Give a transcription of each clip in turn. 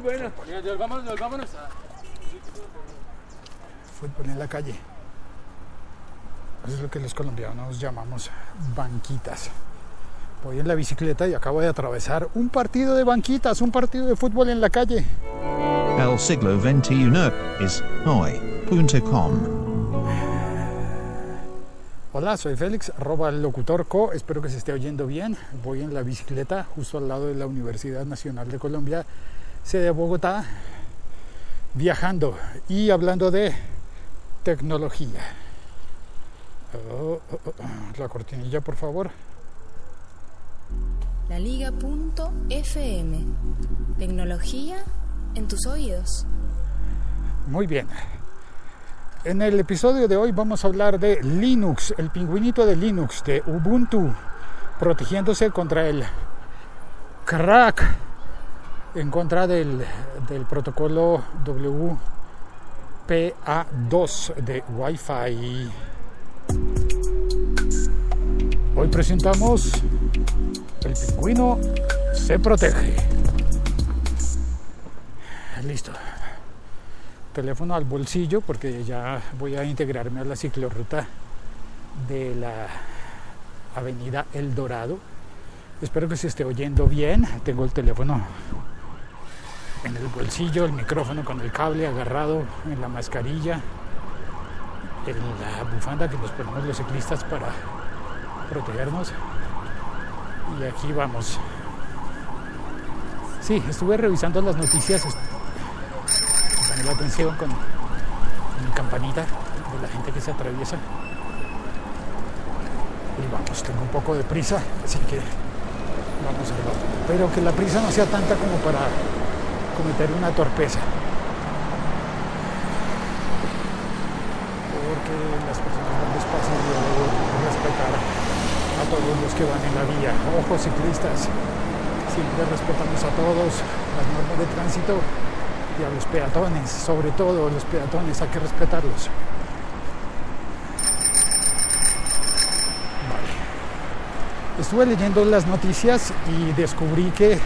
muy buena. Vámonos, vámonos. Fútbol en la calle. Eso es lo que los colombianos llamamos banquitas. Voy en la bicicleta y acabo de atravesar un partido de banquitas, un partido de fútbol en la calle. El siglo XXI es hoy.com. Hola, soy Félix, arroba el locutor co. Espero que se esté oyendo bien. Voy en la bicicleta justo al lado de la Universidad Nacional de Colombia, sede de Bogotá, viajando y hablando de tecnología. Oh, oh, oh, la cortinilla, por favor. La Liga.fm. Tecnología en tus oídos. Muy bien. En el episodio de hoy vamos a hablar de Linux, el pingüinito de Linux, de Ubuntu, protegiéndose contra el crack, en contra del, del protocolo WPA2 de Wi-Fi. Hoy presentamos El pingüino se protege. Listo teléfono al bolsillo porque ya voy a integrarme a la ciclorruta de la avenida El Dorado. Espero que se esté oyendo bien. Tengo el teléfono en el bolsillo, el micrófono con el cable agarrado en la mascarilla, en la bufanda que nos ponemos los ciclistas para protegernos. Y aquí vamos. Sí, estuve revisando las noticias la atención con, mi campanita de la gente que se atraviesa. Y vamos, tengo un poco de prisa, así que vamos a ver. Pero que la prisa no sea tanta como para cometer una torpeza. Porque las personas van despacio y debo respetar a todos los que van en la vía. Ojo ciclistas, siempre respetamos a todos las normas de tránsito y a los peatones, sobre todo los peatones, hay que respetarlos. Estuve leyendo las noticias y descubrí que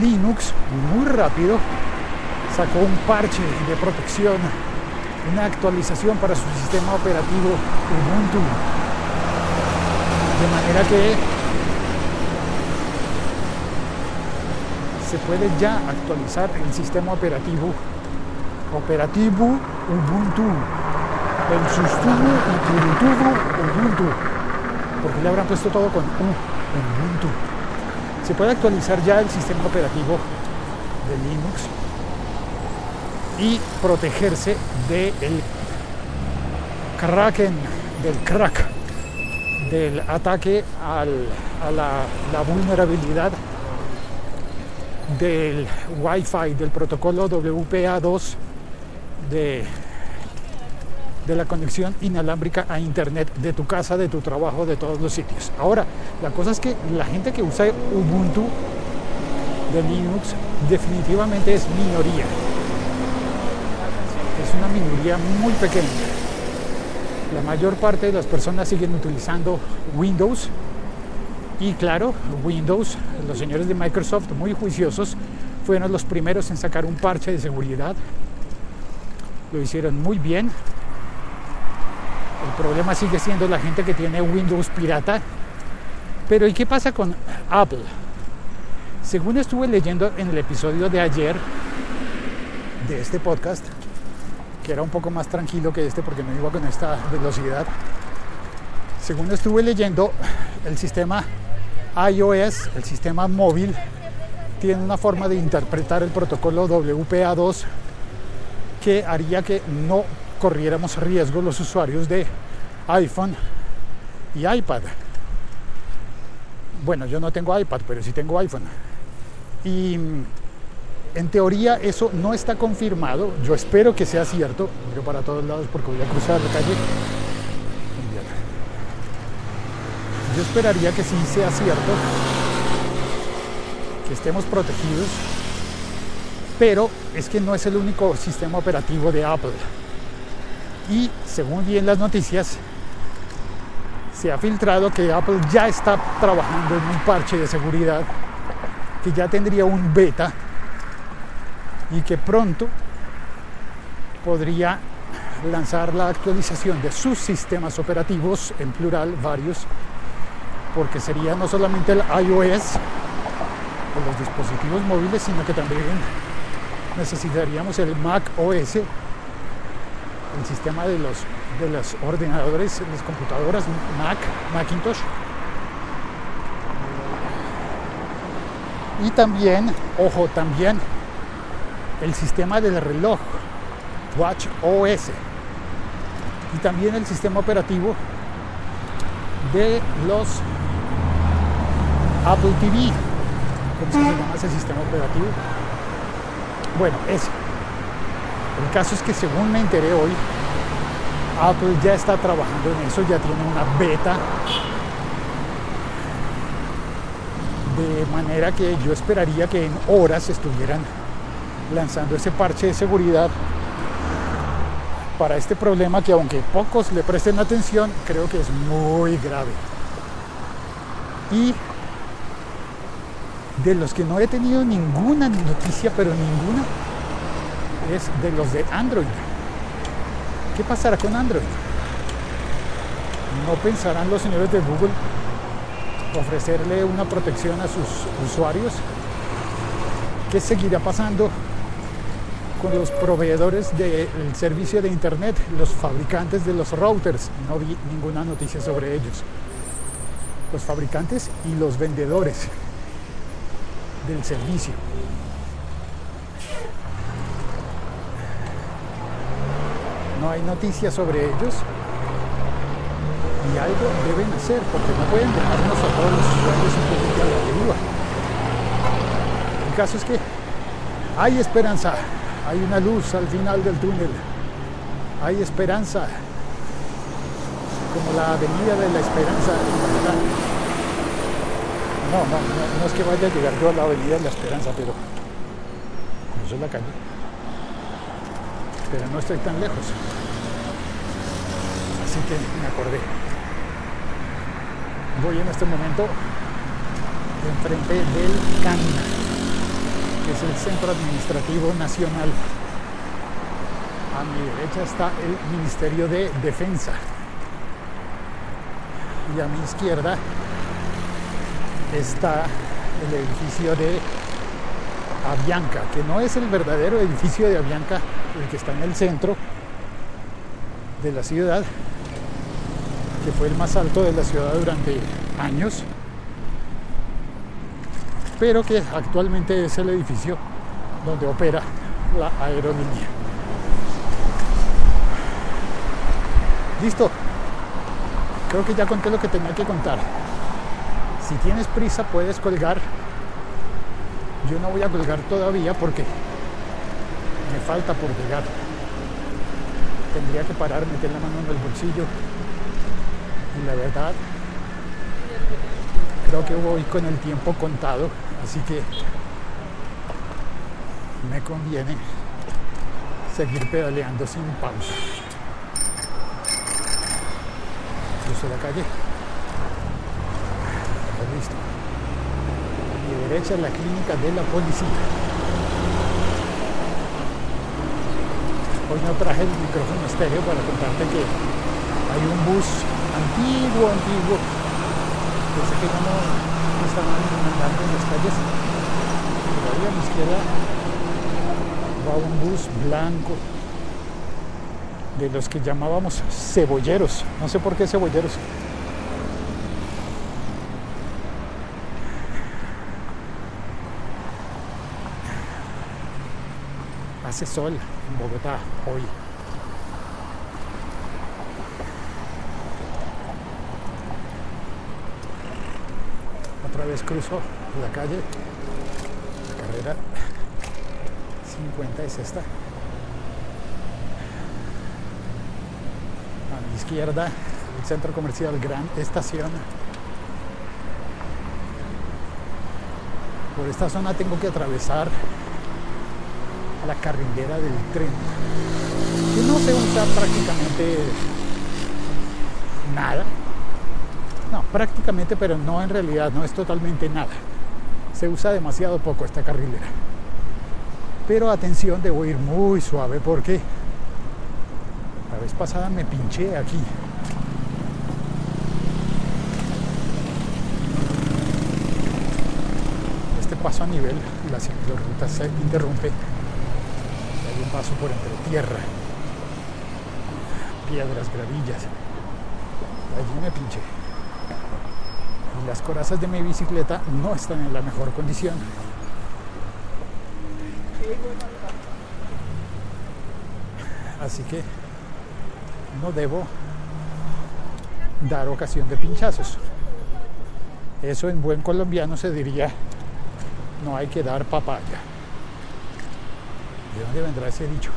Linux muy rápido sacó un parche de protección, una actualización para su sistema operativo Ubuntu. De manera que se puede ya actualizar el sistema operativo operativo Ubuntu el sustubu y Ubuntu porque le habrán puesto todo con Ubuntu se puede actualizar ya el sistema operativo de Linux y protegerse del kraken del crack del ataque a la vulnerabilidad del Wi-Fi, del protocolo WPA2 de, de la conexión inalámbrica a Internet de tu casa, de tu trabajo, de todos los sitios. Ahora, la cosa es que la gente que usa Ubuntu de Linux definitivamente es minoría. Es una minoría muy pequeña. La mayor parte de las personas siguen utilizando Windows y claro, Windows, los señores de Microsoft, muy juiciosos, fueron los primeros en sacar un parche de seguridad. Lo hicieron muy bien. Problema sigue siendo la gente que tiene Windows pirata. Pero ¿y qué pasa con Apple? Según estuve leyendo en el episodio de ayer de este podcast, que era un poco más tranquilo que este porque no iba con esta velocidad, según estuve leyendo, el sistema iOS, el sistema móvil, tiene una forma de interpretar el protocolo WPA2 que haría que no corriéramos riesgo los usuarios de iPhone y iPad. Bueno, yo no tengo iPad, pero sí tengo iPhone. Y en teoría eso no está confirmado. Yo espero que sea cierto. Yo para todos lados porque voy a cruzar la calle. Yo esperaría que sí sea cierto, que estemos protegidos, pero es que no es el único sistema operativo de Apple. Y según vi las noticias, se ha filtrado que Apple ya está trabajando en un parche de seguridad que ya tendría un beta y que pronto podría lanzar la actualización de sus sistemas operativos, en plural, varios, porque sería no solamente el iOS de los dispositivos móviles, sino que también necesitaríamos el Mac OS, el sistema de los, de los ordenadores, las computadoras Mac, Macintosh. Y también, ojo, también el sistema del reloj, Watch OS. Y también el sistema operativo de los Apple TV. ¿Cómo se llama ese sistema operativo? Bueno, ese. El caso es que según me enteré hoy, Apple ya está trabajando en eso, ya tiene una beta. De manera que yo esperaría que en horas estuvieran lanzando ese parche de seguridad para este problema que aunque pocos le presten atención, creo que es muy grave. Y de los que no he tenido ninguna noticia, pero ninguna, es de los de Android. ¿Qué pasará con Android? ¿No pensarán los señores de Google ofrecerle una protección a sus usuarios? ¿Qué seguirá pasando con los proveedores del servicio de Internet, los fabricantes de los routers? No vi ninguna noticia sobre ellos. Los fabricantes y los vendedores del servicio. No hay noticias sobre ellos. Y algo deben hacer porque no pueden dejarnos a todos los usuarios un poquito a la deriva. El caso es que hay esperanza, hay una luz al final del túnel, hay esperanza, como la avenida de la esperanza. No, no, no, no, es que vaya a llegar yo a la avenida de la Esperanza, pero cruzo la calle. Pero no estoy tan lejos. Así que me acordé. Voy en este momento enfrente del CAN, que es el Centro Administrativo Nacional. A mi derecha está el Ministerio de Defensa. Y a mi izquierda está el edificio de Avianca, que no es el verdadero edificio de Avianca, el que está en el centro de la ciudad, que fue el más alto de la ciudad durante años, pero que actualmente es el edificio donde opera la aerolínea. Listo. Creo que ya conté lo que tenía que contar. Si tienes prisa puedes colgar. Yo no voy a colgar todavía porque me falta por llegar. Tendría que parar, meter la mano en el bolsillo. Y la verdad, creo que voy con el tiempo contado, así que me conviene seguir pedaleando sin pausa. Cruzo la calle. Listo. Derecha la clínica de la policía. Hoy no traje el micrófono estéreo para contarte que hay un bus antiguo, antiguo. Pensé que ya no estaban andando en las calles. Pero ahí a mi izquierda va un bus blanco de los que llamábamos cebolleros. No sé por qué cebolleros. Hace sol en Bogotá hoy. Otra vez cruzo la calle, carrera 50 es esta. A mi izquierda, el centro comercial Gran Estación. Por esta zona tengo que atravesar la carrilera del tren, que no se usa prácticamente nada. No, prácticamente, pero no en realidad, no es totalmente nada. Se usa demasiado poco esta carrilera. Pero atención, debo ir muy suave porque la vez pasada me pinché aquí. Este paso a nivel, la ciclorruta se interrumpe. Paso por entre tierra, piedras, gravillas. Allí me pinché. Y las corazas de mi bicicleta no están en la mejor condición. Así que no debo dar ocasión de pinchazos. Eso en buen colombiano se diría, no hay que dar papaya. ¿De dónde vendrá ese dicho?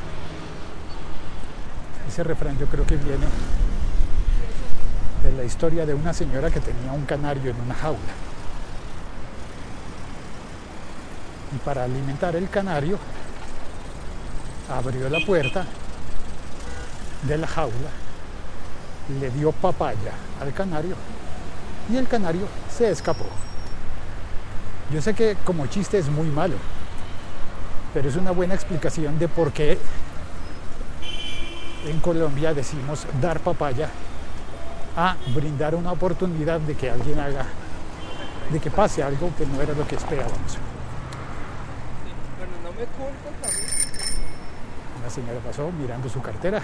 Ese refrán yo creo que viene de la historia de una señora que tenía un canario en una jaula. Y para alimentar el canario, abrió la puerta de la jaula, le dio papaya al canario y el canario se escapó. Yo sé que como chiste es muy malo, pero es una buena explicación de por qué en Colombia decimos dar papaya a brindar una oportunidad de que alguien haga, de que pase algo que no era lo que esperábamos. La señora pasó mirando su cartera,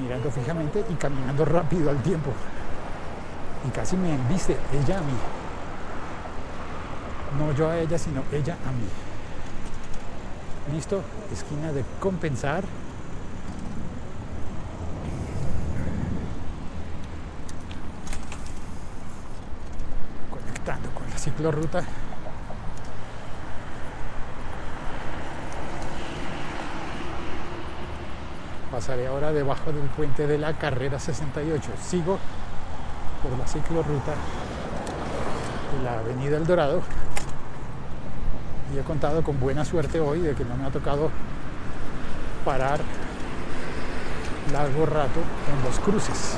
mirando fijamente y caminando rápido al tiempo. Y casi me embiste ella a mí. No yo a ella, sino ella a mí. Listo, esquina de compensar. Conectando con la ciclorruta. Pasaré ahora debajo del puente de la carrera 68. Sigo por la ciclorruta de la Avenida El Dorado. Y he contado con buena suerte hoy de que no me ha tocado parar largo rato en los cruces.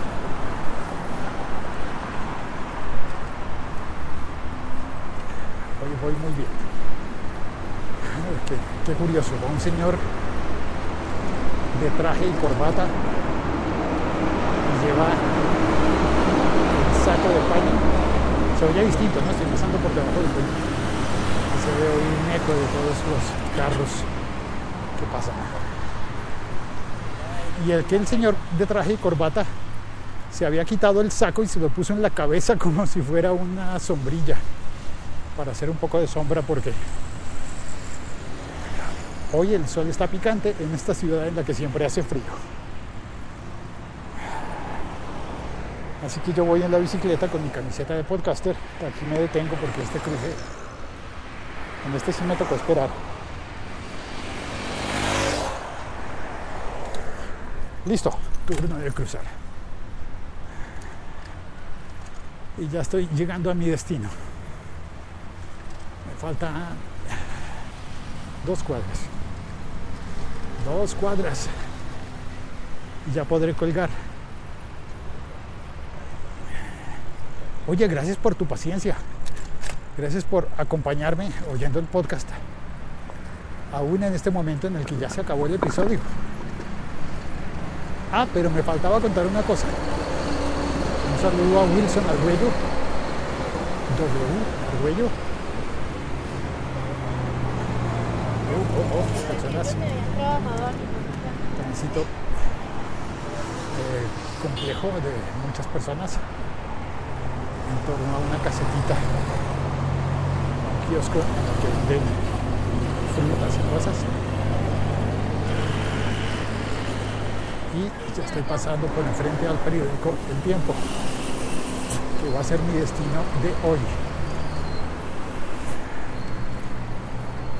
Hoy voy muy bien. Qué, qué curioso, un señor de traje y corbata y lleva el saco de paño. Se oye distinto, ¿no? Estoy pasando por debajo del puente. De todos los carros que pasan. Y el que el señor de traje y corbata se había quitado el saco y se lo puso en la cabeza como si fuera una sombrilla para hacer un poco de sombra porque Hoy el sol está picante en esta ciudad en la que siempre hace frío. Así que yo voy en la bicicleta con mi camiseta de podcaster. Aquí me detengo porque este cruce, en este sí me tocó esperar. Listo, turno de cruzar. Y ya estoy llegando a mi destino. Me faltan dos cuadras dos cuadras y ya podré colgar. Oye, gracias por tu paciencia. Gracias por acompañarme oyendo el podcast. Aún en este momento en el que ya se acabó el episodio. Ah, pero me faltaba contar una cosa. Un saludo a Wilson Arguello. W. Arguello. Oh, oh, oh, personas tránsito eh, complejo de muchas personas en torno a una casetita, kiosco que venden frutas y cosas. Y ya estoy pasando por enfrente al periódico El Tiempo, que va a ser mi destino de hoy.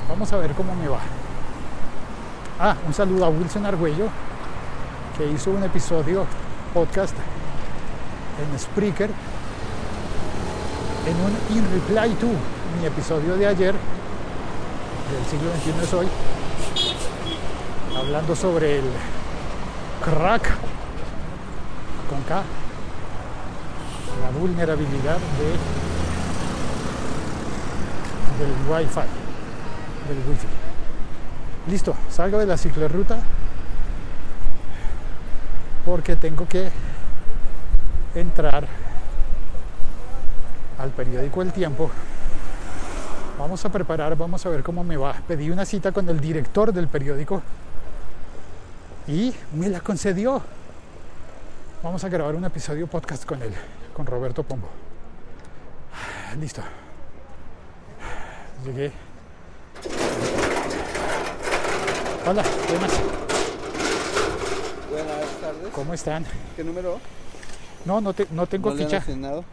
Vamos a ver cómo me va. Ah, un saludo a Wilson Argüello, que hizo un episodio podcast en Spreaker, en un In Reply to mi episodio de ayer, del siglo XXI es hoy, hablando sobre el crack con K, la vulnerabilidad de, del Wi-Fi, del Wi-Fi. Listo, salgo de la ciclorruta porque tengo que entrar al periódico El Tiempo. Vamos a preparar, vamos a ver cómo me va. Pedí una cita con el director del periódico y me la concedió. Vamos a grabar un episodio podcast con él, con Roberto Pombo. Listo. Llegué. Hola, buenas. Buenas tardes. ¿Cómo están? ¿Qué número? No, no, te- no tengo ¿No le han ficha. asignado?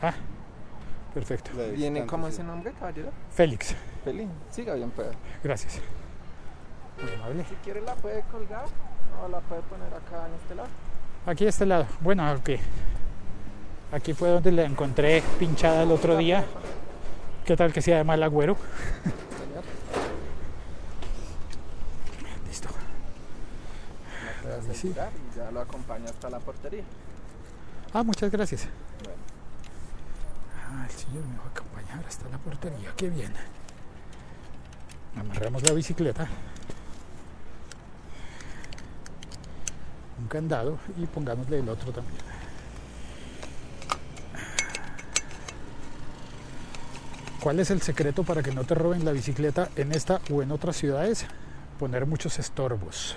Ah, perfecto. ¿Viene cómo sí. ese nombre, caballero? Félix, Pelín. Siga bien, pero. gracias. Muy amable. Si quiere la puede colgar o la puede poner acá en este lado. Aquí a este lado. Bueno, aquí. Aquí fue donde la encontré pinchada el otro día. ¿Qué tal que sea de mal agüero? Señor. Listo. La sí. ya lo acompaña hasta la portería. Ah, muchas gracias. Ah, el señor me va a acompañar hasta la portería. Qué bien. Amarramos la bicicleta. Un candado y pongámosle el otro también. ¿Cuál es el secreto para que no te roben la bicicleta en esta o en otras ciudades? Poner muchos estorbos.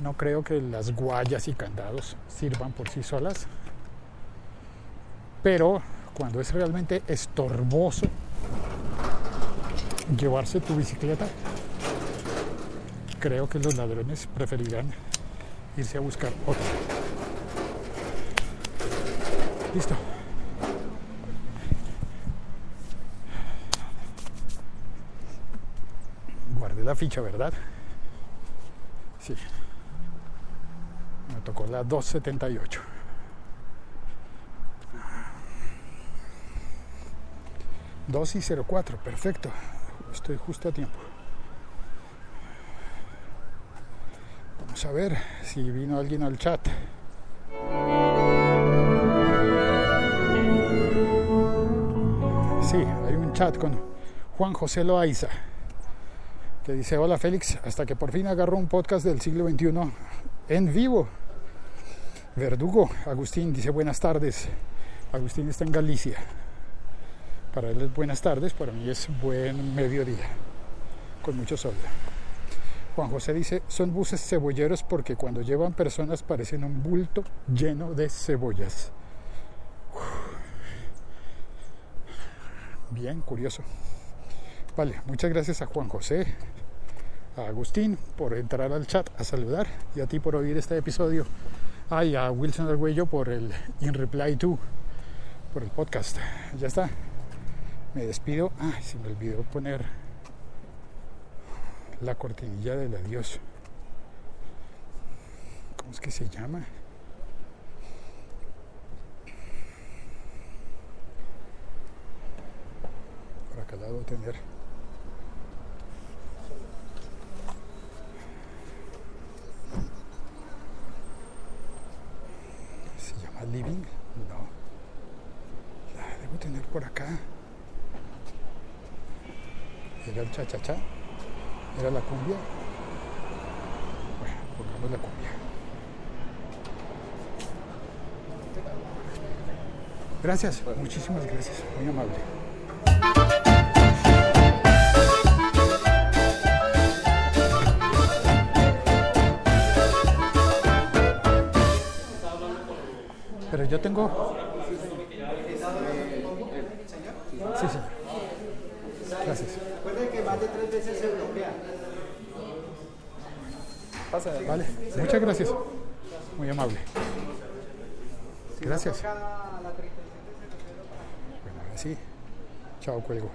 No creo que las guayas y candados sirvan por sí solas, pero cuando es realmente estorboso llevarse tu bicicleta, creo que los ladrones preferirán irse a buscar otra. Listo. Guardé la ficha, ¿verdad? Sí. Me tocó la 278. Dos y 04, perfecto. Estoy justo a tiempo. Vamos a ver si vino alguien al chat. Sí, hay un chat con Juan José Loaiza que dice, hola Félix, hasta que por fin agarró un podcast del siglo XXI en vivo. Verdugo, Agustín dice buenas tardes. Agustín está en Galicia. Para él es buenas tardes, para mí es buen mediodía, con mucho sol. Juan José dice, son buses cebolleros porque cuando llevan personas parecen un bulto lleno de cebollas. Bien, curioso. Vale, muchas gracias a Juan José, a Agustín por entrar al chat a saludar y a ti por oír este episodio. Ah, y a Wilson Arguello por el In Reply To, por el podcast. Ya está. Me despido. Ah, se me olvidó poner la cortinilla del adiós. ¿Cómo es que se llama? Por acá la debo tener. ¿Se llama Living? No. La debo tener por acá. ¿Era el cha-cha-cha? ¿Era la cumbia? Bueno, pongamos la cumbia. Gracias, muchísimas gracias, muy amable. Pero yo tengo... Sí, sí. Gracias. Vale, muchas gracias. Muy amable. Gracias. Bueno, ahora sí. Chao, cuelgo.